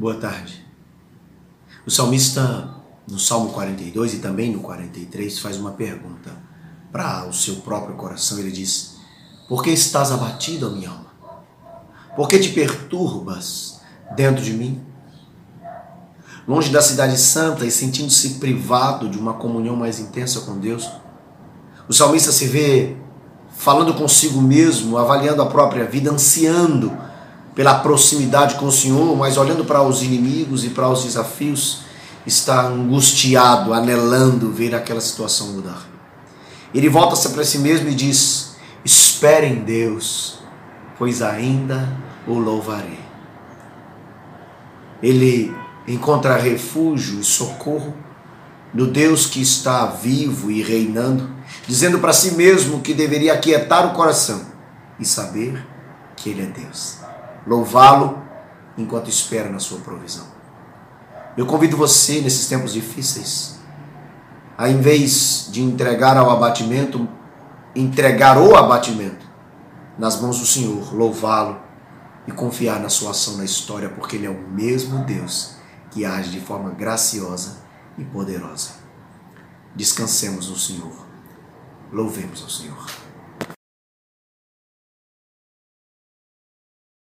Boa tarde. O salmista, no Salmo 42 e também no 43, faz uma pergunta para o seu próprio coração. Ele diz: Por que estás abatido, minha alma? Por que te perturbas dentro de mim? Longe da cidade santa e sentindo-se privado de uma comunhão mais intensa com Deus, o salmista se vê falando consigo mesmo, avaliando a própria vida, ansiando pela proximidade com o Senhor, mas olhando para os inimigos e para os desafios, está angustiado, anelando ver aquela situação mudar. Ele volta-se para si mesmo e diz: Espere em Deus, pois ainda o louvarei. Ele encontra refúgio e socorro no Deus que está vivo e reinando, dizendo para si mesmo que deveria aquietar o coração e saber que Ele é Deus. Louvá-lo enquanto espera na sua provisão. Eu convido você, nesses tempos difíceis, a em vez de entregar ao abatimento, entregar o abatimento nas mãos do Senhor, louvá-lo e confiar na sua ação na história, porque Ele é o mesmo Deus que age de forma graciosa e poderosa. Descansemos no Senhor. Louvemos ao Senhor.